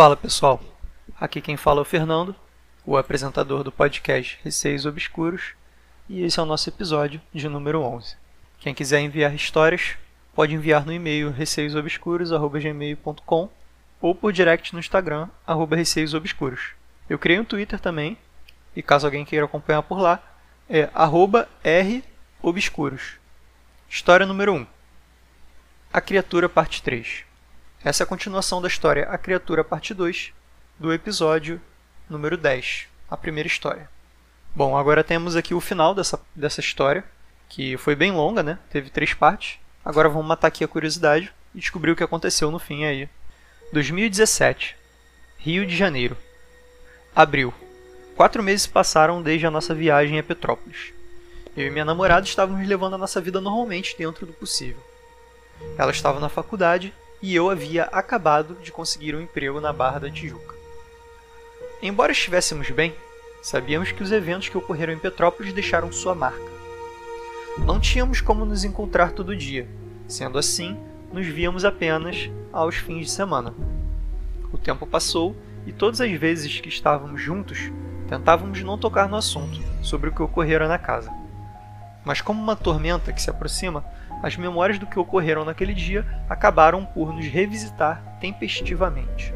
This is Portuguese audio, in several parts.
Fala pessoal, aqui quem fala é o Fernando, o apresentador do podcast Receios Obscuros, e esse é o nosso episódio de número 11. Quem quiser enviar histórias, pode enviar no e-mail receiosobscuros.gmail.com ou por direct no Instagram, arroba receiosobscuros. Eu criei um Twitter também, e caso alguém queira acompanhar por lá, é arroba robscuros. História número 1. A Criatura, parte 3. Essa é a continuação da história A Criatura, parte 2, do episódio número 10, a primeira história. Bom, agora temos aqui o final dessa, dessa história, que foi bem longa, né? Teve três partes. Agora vamos matar aqui a curiosidade e descobrir o que aconteceu no fim aí. 2017, Rio de Janeiro. Abril. Quatro meses passaram desde a nossa viagem a Petrópolis. Eu e minha namorada estávamos levando a nossa vida normalmente dentro do possível. Ela estava na faculdade e eu havia acabado de conseguir um emprego na Barra da Tijuca. Embora estivéssemos bem, sabíamos que os eventos que ocorreram em Petrópolis deixaram sua marca. Não tínhamos como nos encontrar todo dia, sendo assim, nos víamos apenas aos fins de semana. O tempo passou e todas as vezes que estávamos juntos, tentávamos não tocar no assunto sobre o que ocorrera na casa. Mas como uma tormenta que se aproxima, as memórias do que ocorreram naquele dia acabaram por nos revisitar tempestivamente.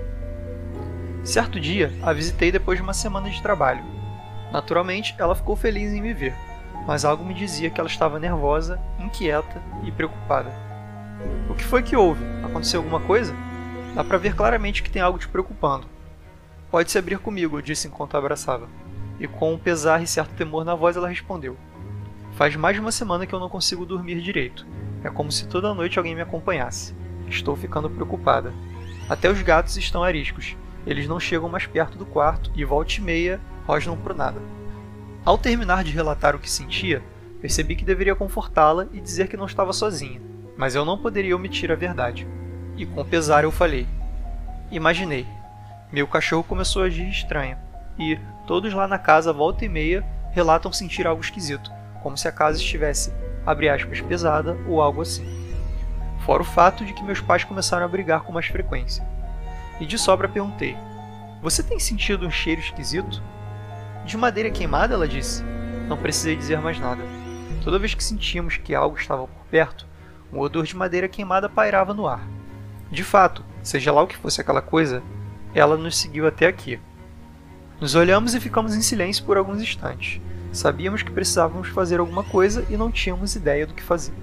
Certo dia, a visitei depois de uma semana de trabalho. Naturalmente, ela ficou feliz em me ver, mas algo me dizia que ela estava nervosa, inquieta e preocupada. O que foi que houve? Aconteceu alguma coisa? Dá para ver claramente que tem algo te preocupando. Pode se abrir comigo, disse enquanto a abraçava. E com um pesar e certo temor na voz, ela respondeu: Faz mais de uma semana que eu não consigo dormir direito. É como se toda noite alguém me acompanhasse. Estou ficando preocupada. Até os gatos estão ariscos. Eles não chegam mais perto do quarto e volta e meia rosnam por nada. Ao terminar de relatar o que sentia, percebi que deveria confortá-la e dizer que não estava sozinha, mas eu não poderia omitir a verdade. E com pesar eu falei: Imaginei. Meu cachorro começou a agir estranho, e todos lá na casa, volta e meia, relatam sentir algo esquisito como se a casa estivesse, abre aspas, pesada ou algo assim. Fora o fato de que meus pais começaram a brigar com mais frequência. E de sobra perguntei: Você tem sentido um cheiro esquisito? De madeira queimada, ela disse. Não precisei dizer mais nada. Toda vez que sentíamos que algo estava por perto, um odor de madeira queimada pairava no ar. De fato, seja lá o que fosse aquela coisa, ela nos seguiu até aqui. Nos olhamos e ficamos em silêncio por alguns instantes, Sabíamos que precisávamos fazer alguma coisa e não tínhamos ideia do que fazer.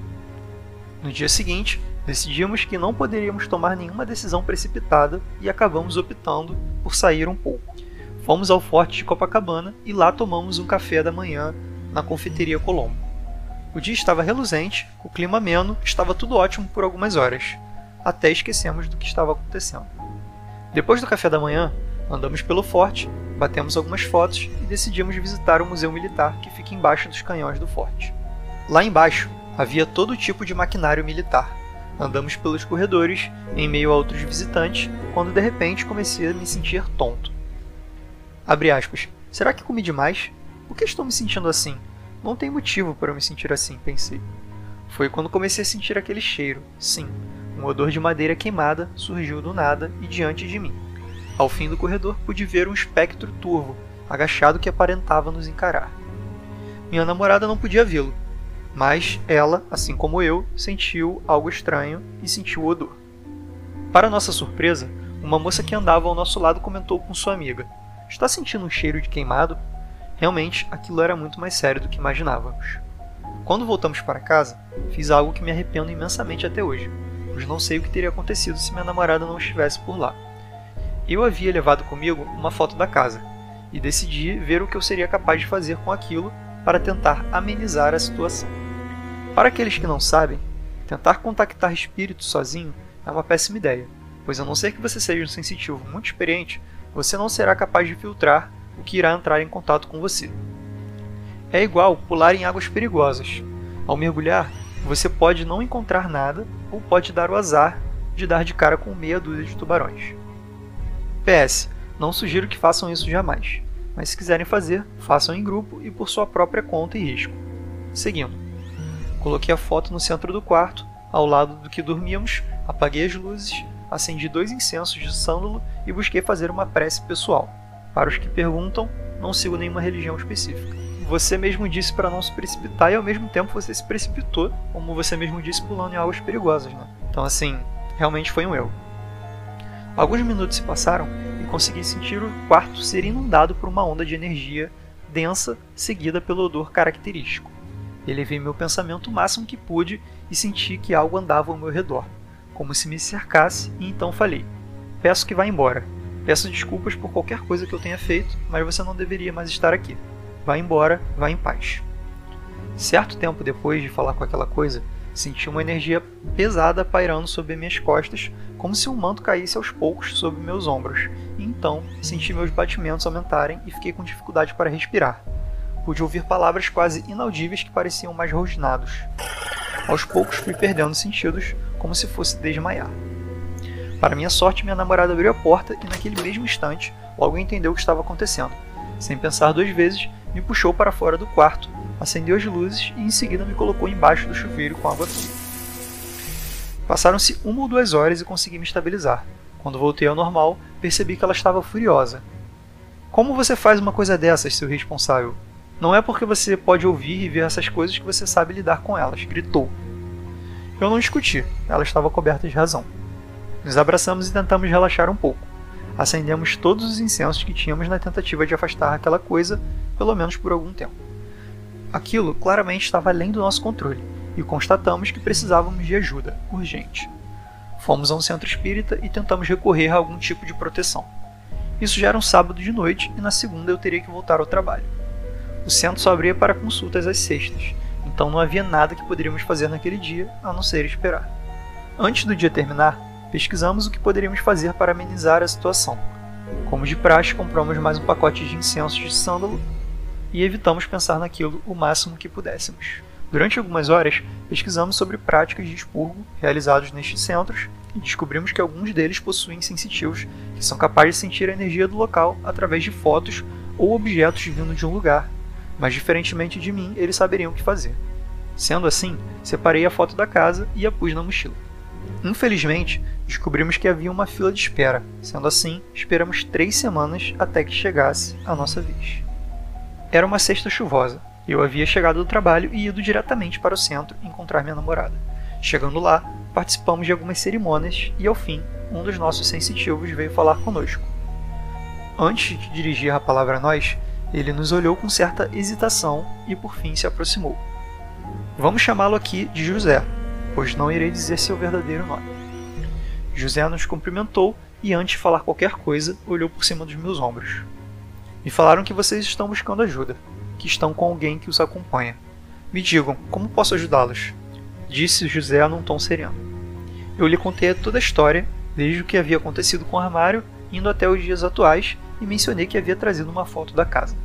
No dia seguinte, decidimos que não poderíamos tomar nenhuma decisão precipitada e acabamos optando por sair um pouco. Fomos ao Forte de Copacabana e lá tomamos um café da manhã na confeiteria Colombo. O dia estava reluzente, o clima ameno, estava tudo ótimo por algumas horas, até esquecemos do que estava acontecendo. Depois do café da manhã, andamos pelo forte batemos algumas fotos e decidimos visitar o Museu Militar que fica embaixo dos canhões do forte. Lá embaixo havia todo tipo de maquinário militar. Andamos pelos corredores, em meio a outros visitantes, quando de repente comecei a me sentir tonto. Abre aspas. Será que comi demais? Por que estou me sentindo assim? Não tem motivo para eu me sentir assim, pensei. Foi quando comecei a sentir aquele cheiro. Sim, um odor de madeira queimada surgiu do nada e diante de mim. Ao fim do corredor pude ver um espectro turvo, agachado que aparentava nos encarar. Minha namorada não podia vê-lo, mas ela, assim como eu, sentiu algo estranho e sentiu o odor. Para nossa surpresa, uma moça que andava ao nosso lado comentou com sua amiga: Está sentindo um cheiro de queimado? Realmente, aquilo era muito mais sério do que imaginávamos. Quando voltamos para casa, fiz algo que me arrependo imensamente até hoje, pois não sei o que teria acontecido se minha namorada não estivesse por lá. Eu havia levado comigo uma foto da casa e decidi ver o que eu seria capaz de fazer com aquilo para tentar amenizar a situação. Para aqueles que não sabem, tentar contactar espíritos sozinho é uma péssima ideia, pois a não ser que você seja um sensitivo muito experiente, você não será capaz de filtrar o que irá entrar em contato com você. É igual pular em águas perigosas. Ao mergulhar, você pode não encontrar nada ou pode dar o azar de dar de cara com meia dúzia de tubarões. PS, não sugiro que façam isso jamais, mas se quiserem fazer, façam em grupo e por sua própria conta e risco. Seguindo. Coloquei a foto no centro do quarto, ao lado do que dormíamos, apaguei as luzes, acendi dois incensos de sândalo e busquei fazer uma prece pessoal. Para os que perguntam, não sigo nenhuma religião específica. Você mesmo disse para não se precipitar e ao mesmo tempo você se precipitou, como você mesmo disse, pulando em águas perigosas, né? Então, assim, realmente foi um erro. Alguns minutos se passaram e consegui sentir o quarto ser inundado por uma onda de energia densa, seguida pelo odor característico. Elevei meu pensamento o máximo que pude e senti que algo andava ao meu redor, como se me cercasse, e então falei: Peço que vá embora. Peço desculpas por qualquer coisa que eu tenha feito, mas você não deveria mais estar aqui. Vá embora, vá em paz. Certo tempo depois de falar com aquela coisa, Senti uma energia pesada pairando sobre minhas costas, como se um manto caísse aos poucos sobre meus ombros. E então senti meus batimentos aumentarem e fiquei com dificuldade para respirar. Pude ouvir palavras quase inaudíveis que pareciam mais rosnados. Aos poucos fui perdendo sentidos, como se fosse desmaiar. Para minha sorte, minha namorada abriu a porta e naquele mesmo instante logo entendeu o que estava acontecendo. Sem pensar duas vezes, me puxou para fora do quarto acendeu as luzes e em seguida me colocou embaixo do chuveiro com água fria. Passaram-se uma ou duas horas e consegui me estabilizar. Quando voltei ao normal, percebi que ela estava furiosa. Como você faz uma coisa dessas, seu responsável? Não é porque você pode ouvir e ver essas coisas que você sabe lidar com elas, gritou. Eu não discuti, ela estava coberta de razão. Nos abraçamos e tentamos relaxar um pouco. Acendemos todos os incensos que tínhamos na tentativa de afastar aquela coisa, pelo menos por algum tempo. Aquilo claramente estava além do nosso controle e constatamos que precisávamos de ajuda, urgente. Fomos a um centro espírita e tentamos recorrer a algum tipo de proteção. Isso já era um sábado de noite e na segunda eu teria que voltar ao trabalho. O centro só abria para consultas às sextas, então não havia nada que poderíamos fazer naquele dia a não ser esperar. Antes do dia terminar, pesquisamos o que poderíamos fazer para amenizar a situação. Como de praxe, compramos mais um pacote de incensos de sândalo e evitamos pensar naquilo o máximo que pudéssemos. Durante algumas horas, pesquisamos sobre práticas de expurgo realizados nestes centros e descobrimos que alguns deles possuem sensitivos que são capazes de sentir a energia do local através de fotos ou objetos vindo de um lugar, mas diferentemente de mim, eles saberiam o que fazer. Sendo assim, separei a foto da casa e a pus na mochila. Infelizmente, descobrimos que havia uma fila de espera. Sendo assim, esperamos três semanas até que chegasse a nossa vez. Era uma sexta chuvosa. Eu havia chegado do trabalho e ido diretamente para o centro encontrar minha namorada. Chegando lá, participamos de algumas cerimônias e, ao fim, um dos nossos sensitivos veio falar conosco. Antes de dirigir a palavra a nós, ele nos olhou com certa hesitação e por fim se aproximou. Vamos chamá-lo aqui de José, pois não irei dizer seu verdadeiro nome. José nos cumprimentou e, antes de falar qualquer coisa, olhou por cima dos meus ombros. Me falaram que vocês estão buscando ajuda, que estão com alguém que os acompanha. Me digam, como posso ajudá-los? Disse José num tom sereno. Eu lhe contei toda a história, desde o que havia acontecido com o armário, indo até os dias atuais, e mencionei que havia trazido uma foto da casa.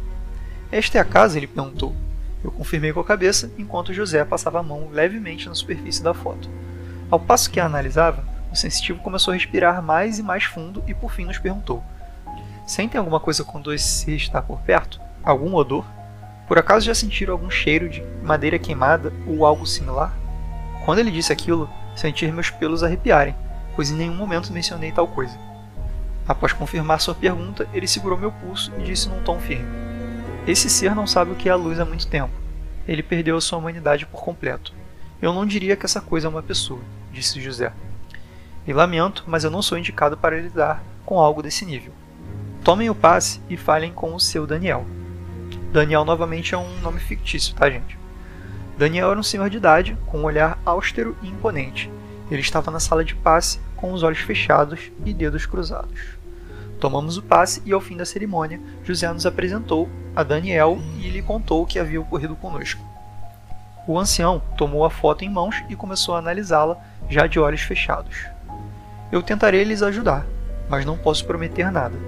Esta é a casa? ele perguntou. Eu confirmei com a cabeça, enquanto José passava a mão levemente na superfície da foto. Ao passo que a analisava, o sensitivo começou a respirar mais e mais fundo e por fim nos perguntou: Sentem alguma coisa quando esse está por perto? Algum odor? Por acaso já sentiram algum cheiro de madeira queimada ou algo similar? Quando ele disse aquilo, senti meus pelos arrepiarem, pois em nenhum momento mencionei tal coisa. Após confirmar sua pergunta, ele segurou meu pulso e disse num tom firme: Esse ser não sabe o que é a luz há muito tempo. Ele perdeu a sua humanidade por completo. Eu não diria que essa coisa é uma pessoa, disse José. E lamento, mas eu não sou indicado para lidar com algo desse nível. Tomem o passe e falem com o seu Daniel. Daniel novamente é um nome fictício, tá, gente? Daniel era um senhor de idade, com um olhar austero e imponente. Ele estava na sala de passe, com os olhos fechados e dedos cruzados. Tomamos o passe e, ao fim da cerimônia, José nos apresentou a Daniel e lhe contou o que havia ocorrido conosco. O ancião tomou a foto em mãos e começou a analisá-la, já de olhos fechados. Eu tentarei lhes ajudar, mas não posso prometer nada.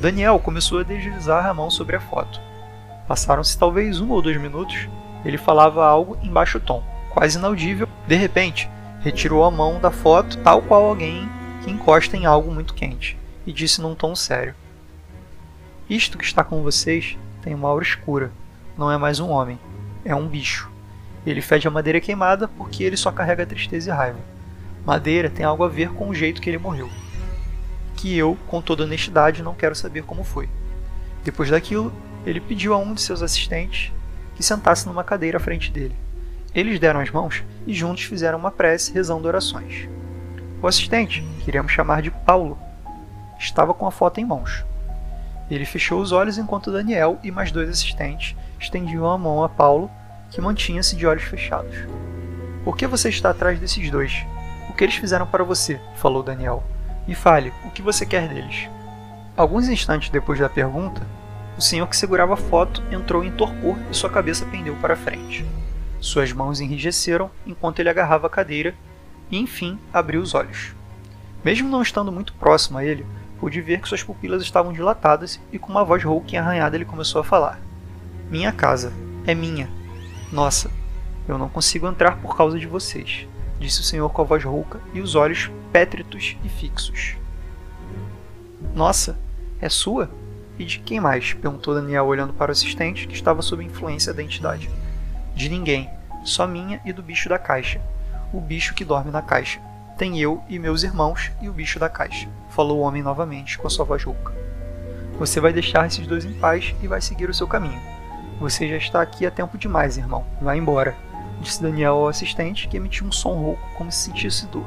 Daniel começou a deslizar a mão sobre a foto. Passaram-se talvez um ou dois minutos. Ele falava algo em baixo tom, quase inaudível. De repente, retirou a mão da foto, tal qual alguém que encosta em algo muito quente, e disse num tom sério: Isto que está com vocês tem uma aura escura. Não é mais um homem, é um bicho. Ele fede a madeira queimada porque ele só carrega tristeza e raiva. Madeira tem algo a ver com o jeito que ele morreu. Que eu, com toda honestidade, não quero saber como foi. Depois daquilo, ele pediu a um de seus assistentes que sentasse numa cadeira à frente dele. Eles deram as mãos e juntos fizeram uma prece rezando orações. O assistente, que chamar de Paulo, estava com a foto em mãos. Ele fechou os olhos enquanto Daniel e mais dois assistentes estendiam a mão a Paulo, que mantinha-se de olhos fechados. Por que você está atrás desses dois? O que eles fizeram para você? falou Daniel. E fale, o que você quer deles? Alguns instantes depois da pergunta, o senhor que segurava a foto entrou em torpor e sua cabeça pendeu para frente. Suas mãos enrijeceram enquanto ele agarrava a cadeira e, enfim, abriu os olhos. Mesmo não estando muito próximo a ele, pude ver que suas pupilas estavam dilatadas e com uma voz rouca e arranhada ele começou a falar. Minha casa. É minha. Nossa, eu não consigo entrar por causa de vocês, disse o senhor com a voz rouca e os olhos pétritos e fixos. Nossa, é sua? E de quem mais? perguntou Daniel olhando para o assistente que estava sob influência da entidade. De ninguém, só minha e do bicho da caixa. O bicho que dorme na caixa. Tem eu e meus irmãos e o bicho da caixa, falou o homem novamente com a sua voz rouca. Você vai deixar esses dois em paz e vai seguir o seu caminho. Você já está aqui há tempo demais, irmão. Vá embora, disse Daniel ao assistente, que emitiu um som rouco como se sentisse dor.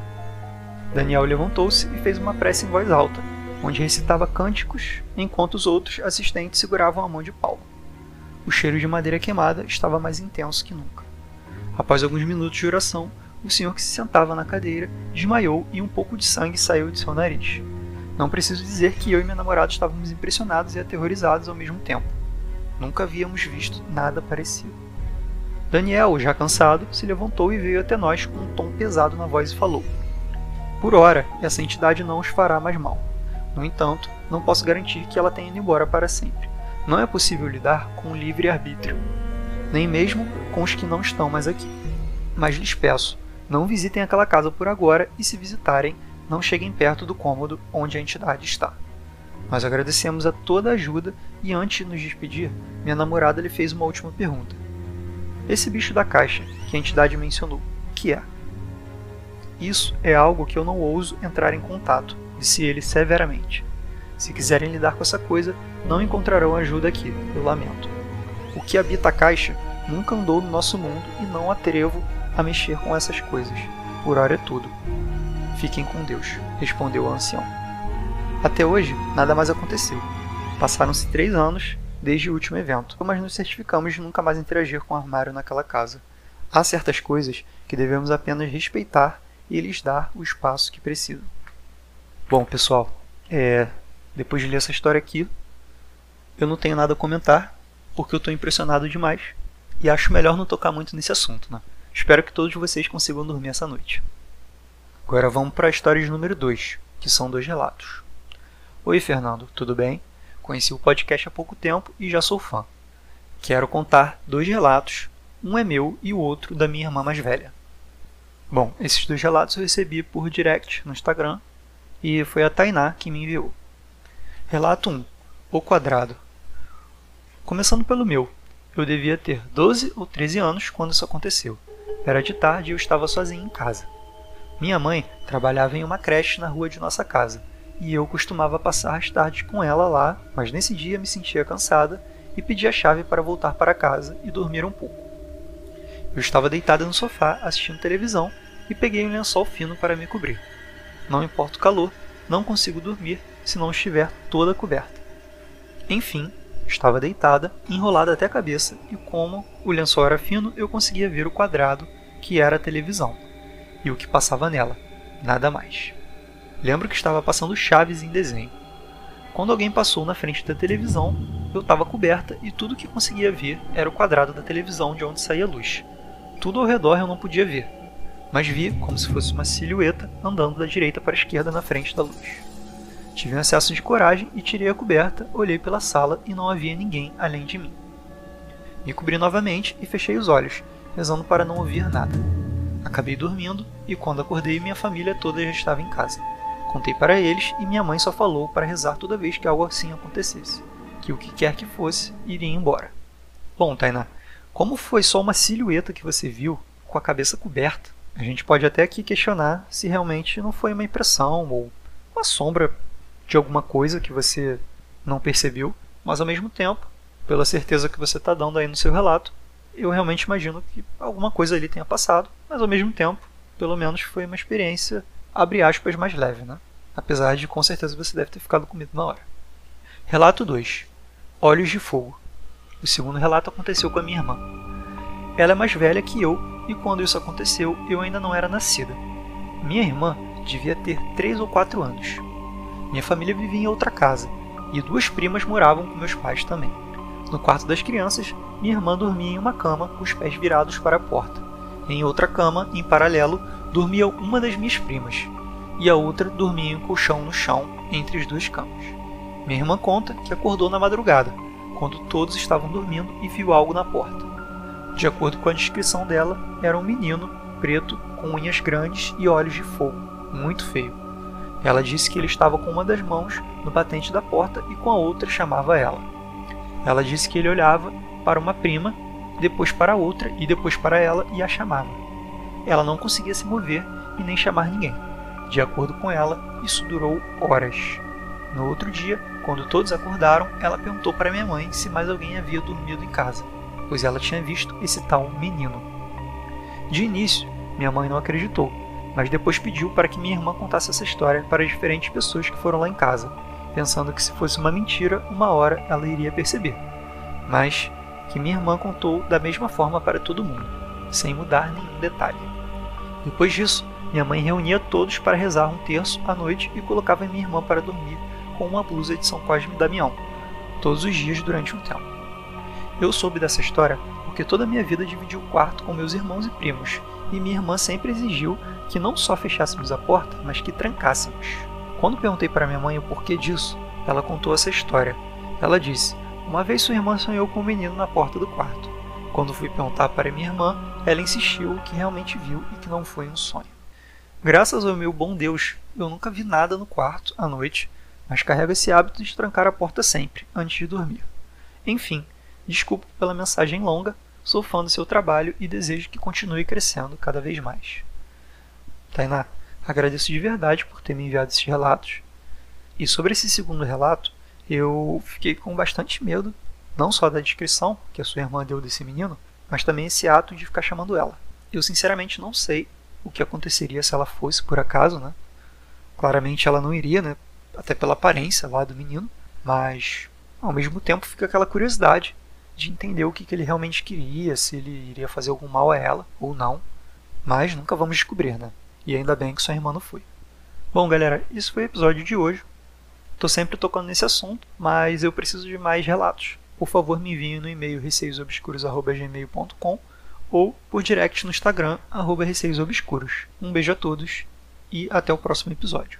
Daniel levantou-se e fez uma prece em voz alta, onde recitava cânticos, enquanto os outros assistentes seguravam a mão de Paulo. O cheiro de madeira queimada estava mais intenso que nunca. Após alguns minutos de oração, o senhor que se sentava na cadeira desmaiou e um pouco de sangue saiu de seu nariz. Não preciso dizer que eu e meu namorado estávamos impressionados e aterrorizados ao mesmo tempo. Nunca havíamos visto nada parecido. Daniel, já cansado, se levantou e veio até nós com um tom pesado na voz e falou: Por ora, essa entidade não os fará mais mal. No entanto, não posso garantir que ela tenha ido embora para sempre. Não é possível lidar com o livre-arbítrio, nem mesmo com os que não estão mais aqui. Mas lhes peço, não visitem aquela casa por agora e, se visitarem, não cheguem perto do cômodo onde a entidade está. Nós agradecemos a toda a ajuda e, antes de nos despedir, minha namorada lhe fez uma última pergunta. Esse bicho da caixa que a entidade mencionou, o que é? Isso é algo que eu não ouso entrar em contato, disse ele severamente. Se quiserem lidar com essa coisa, não encontrarão ajuda aqui, eu lamento. O que habita a caixa nunca andou no nosso mundo e não atrevo a mexer com essas coisas. Por hora é tudo. Fiquem com Deus, respondeu o ancião. Até hoje, nada mais aconteceu. Passaram-se três anos desde o último evento, mas nos certificamos de nunca mais interagir com o armário naquela casa. Há certas coisas que devemos apenas respeitar e lhes dar o espaço que precisam. Bom, pessoal, é, depois de ler essa história aqui, eu não tenho nada a comentar, porque eu estou impressionado demais e acho melhor não tocar muito nesse assunto. Né? Espero que todos vocês consigam dormir essa noite. Agora vamos para a história de número 2, que são dois relatos. Oi, Fernando, tudo bem? Conheci o podcast há pouco tempo e já sou fã. Quero contar dois relatos, um é meu e o outro da minha irmã mais velha. Bom, esses dois relatos eu recebi por direct no Instagram e foi a Tainá que me enviou. Relato 1: O quadrado. Começando pelo meu, eu devia ter 12 ou 13 anos quando isso aconteceu. Era de tarde e eu estava sozinho em casa. Minha mãe trabalhava em uma creche na rua de nossa casa e eu costumava passar as tardes com ela lá, mas nesse dia me sentia cansada e pedi a chave para voltar para casa e dormir um pouco. Eu estava deitada no sofá assistindo televisão e peguei um lençol fino para me cobrir. Não importa o calor, não consigo dormir se não estiver toda coberta. Enfim, estava deitada, enrolada até a cabeça, e como o lençol era fino, eu conseguia ver o quadrado que era a televisão e o que passava nela, nada mais. Lembro que estava passando Chaves em desenho. Quando alguém passou na frente da televisão, eu estava coberta e tudo que conseguia ver era o quadrado da televisão de onde saía a luz. Tudo ao redor eu não podia ver, mas vi como se fosse uma silhueta andando da direita para a esquerda na frente da luz. Tive um acesso de coragem e tirei a coberta, olhei pela sala e não havia ninguém além de mim. Me cobri novamente e fechei os olhos, rezando para não ouvir nada. Acabei dormindo e quando acordei minha família toda já estava em casa. Contei para eles e minha mãe só falou para rezar toda vez que algo assim acontecesse, que o que quer que fosse iria embora. Bom, Tainá, como foi só uma silhueta que você viu com a cabeça coberta? A gente pode até aqui questionar se realmente não foi uma impressão ou uma sombra de alguma coisa que você não percebeu, mas ao mesmo tempo, pela certeza que você está dando aí no seu relato, eu realmente imagino que alguma coisa ali tenha passado, mas ao mesmo tempo, pelo menos foi uma experiência, abre aspas, mais leve, né? Apesar de com certeza você deve ter ficado com medo na hora. Relato 2: Olhos de Fogo. O segundo relato aconteceu com a minha irmã. Ela é mais velha que eu e quando isso aconteceu eu ainda não era nascida. Minha irmã devia ter 3 ou 4 anos. Minha família vivia em outra casa e duas primas moravam com meus pais também. No quarto das crianças, minha irmã dormia em uma cama com os pés virados para a porta. Em outra cama, em paralelo, dormia uma das minhas primas, e a outra dormia em um colchão no chão entre as duas camas. Minha irmã conta que acordou na madrugada, quando todos estavam dormindo e viu algo na porta. De acordo com a descrição dela, era um menino preto com unhas grandes e olhos de fogo, muito feio. Ela disse que ele estava com uma das mãos no batente da porta e com a outra chamava ela. Ela disse que ele olhava para uma prima, depois para outra e depois para ela e a chamava. Ela não conseguia se mover e nem chamar ninguém. De acordo com ela, isso durou horas. No outro dia, quando todos acordaram, ela perguntou para minha mãe se mais alguém havia dormido em casa, pois ela tinha visto esse tal menino. De início, minha mãe não acreditou, mas depois pediu para que minha irmã contasse essa história para diferentes pessoas que foram lá em casa, pensando que se fosse uma mentira, uma hora ela iria perceber. Mas que minha irmã contou da mesma forma para todo mundo, sem mudar nenhum detalhe. Depois disso, minha mãe reunia todos para rezar um terço à noite e colocava minha irmã para dormir com uma blusa de São Cosme e Damião, todos os dias durante um tempo. Eu soube dessa história porque toda a minha vida dividi o quarto com meus irmãos e primos, e minha irmã sempre exigiu que não só fechássemos a porta, mas que trancássemos. Quando perguntei para minha mãe o porquê disso, ela contou essa história. Ela disse: Uma vez sua irmã sonhou com um menino na porta do quarto. Quando fui perguntar para minha irmã, ela insistiu que realmente viu e que não foi um sonho. Graças ao meu bom Deus, eu nunca vi nada no quarto à noite, mas carrego esse hábito de trancar a porta sempre, antes de dormir. Enfim, desculpe pela mensagem longa, sou fã do seu trabalho e desejo que continue crescendo cada vez mais. Tainá, Agradeço de verdade por ter me enviado esses relatos. E sobre esse segundo relato, eu fiquei com bastante medo, não só da descrição que a sua irmã deu desse menino, mas também esse ato de ficar chamando ela. Eu sinceramente não sei o que aconteceria se ela fosse por acaso, né? Claramente ela não iria, né? Até pela aparência lá do menino, mas ao mesmo tempo fica aquela curiosidade de entender o que, que ele realmente queria, se ele iria fazer algum mal a ela ou não. Mas nunca vamos descobrir, né? E ainda bem que sua irmã não foi. Bom, galera, isso foi o episódio de hoje. Estou sempre tocando nesse assunto, mas eu preciso de mais relatos. Por favor, me enviem no e-mail receiosobscuros.gmail.com ou por direct no Instagram, receiosobscuros. Um beijo a todos e até o próximo episódio.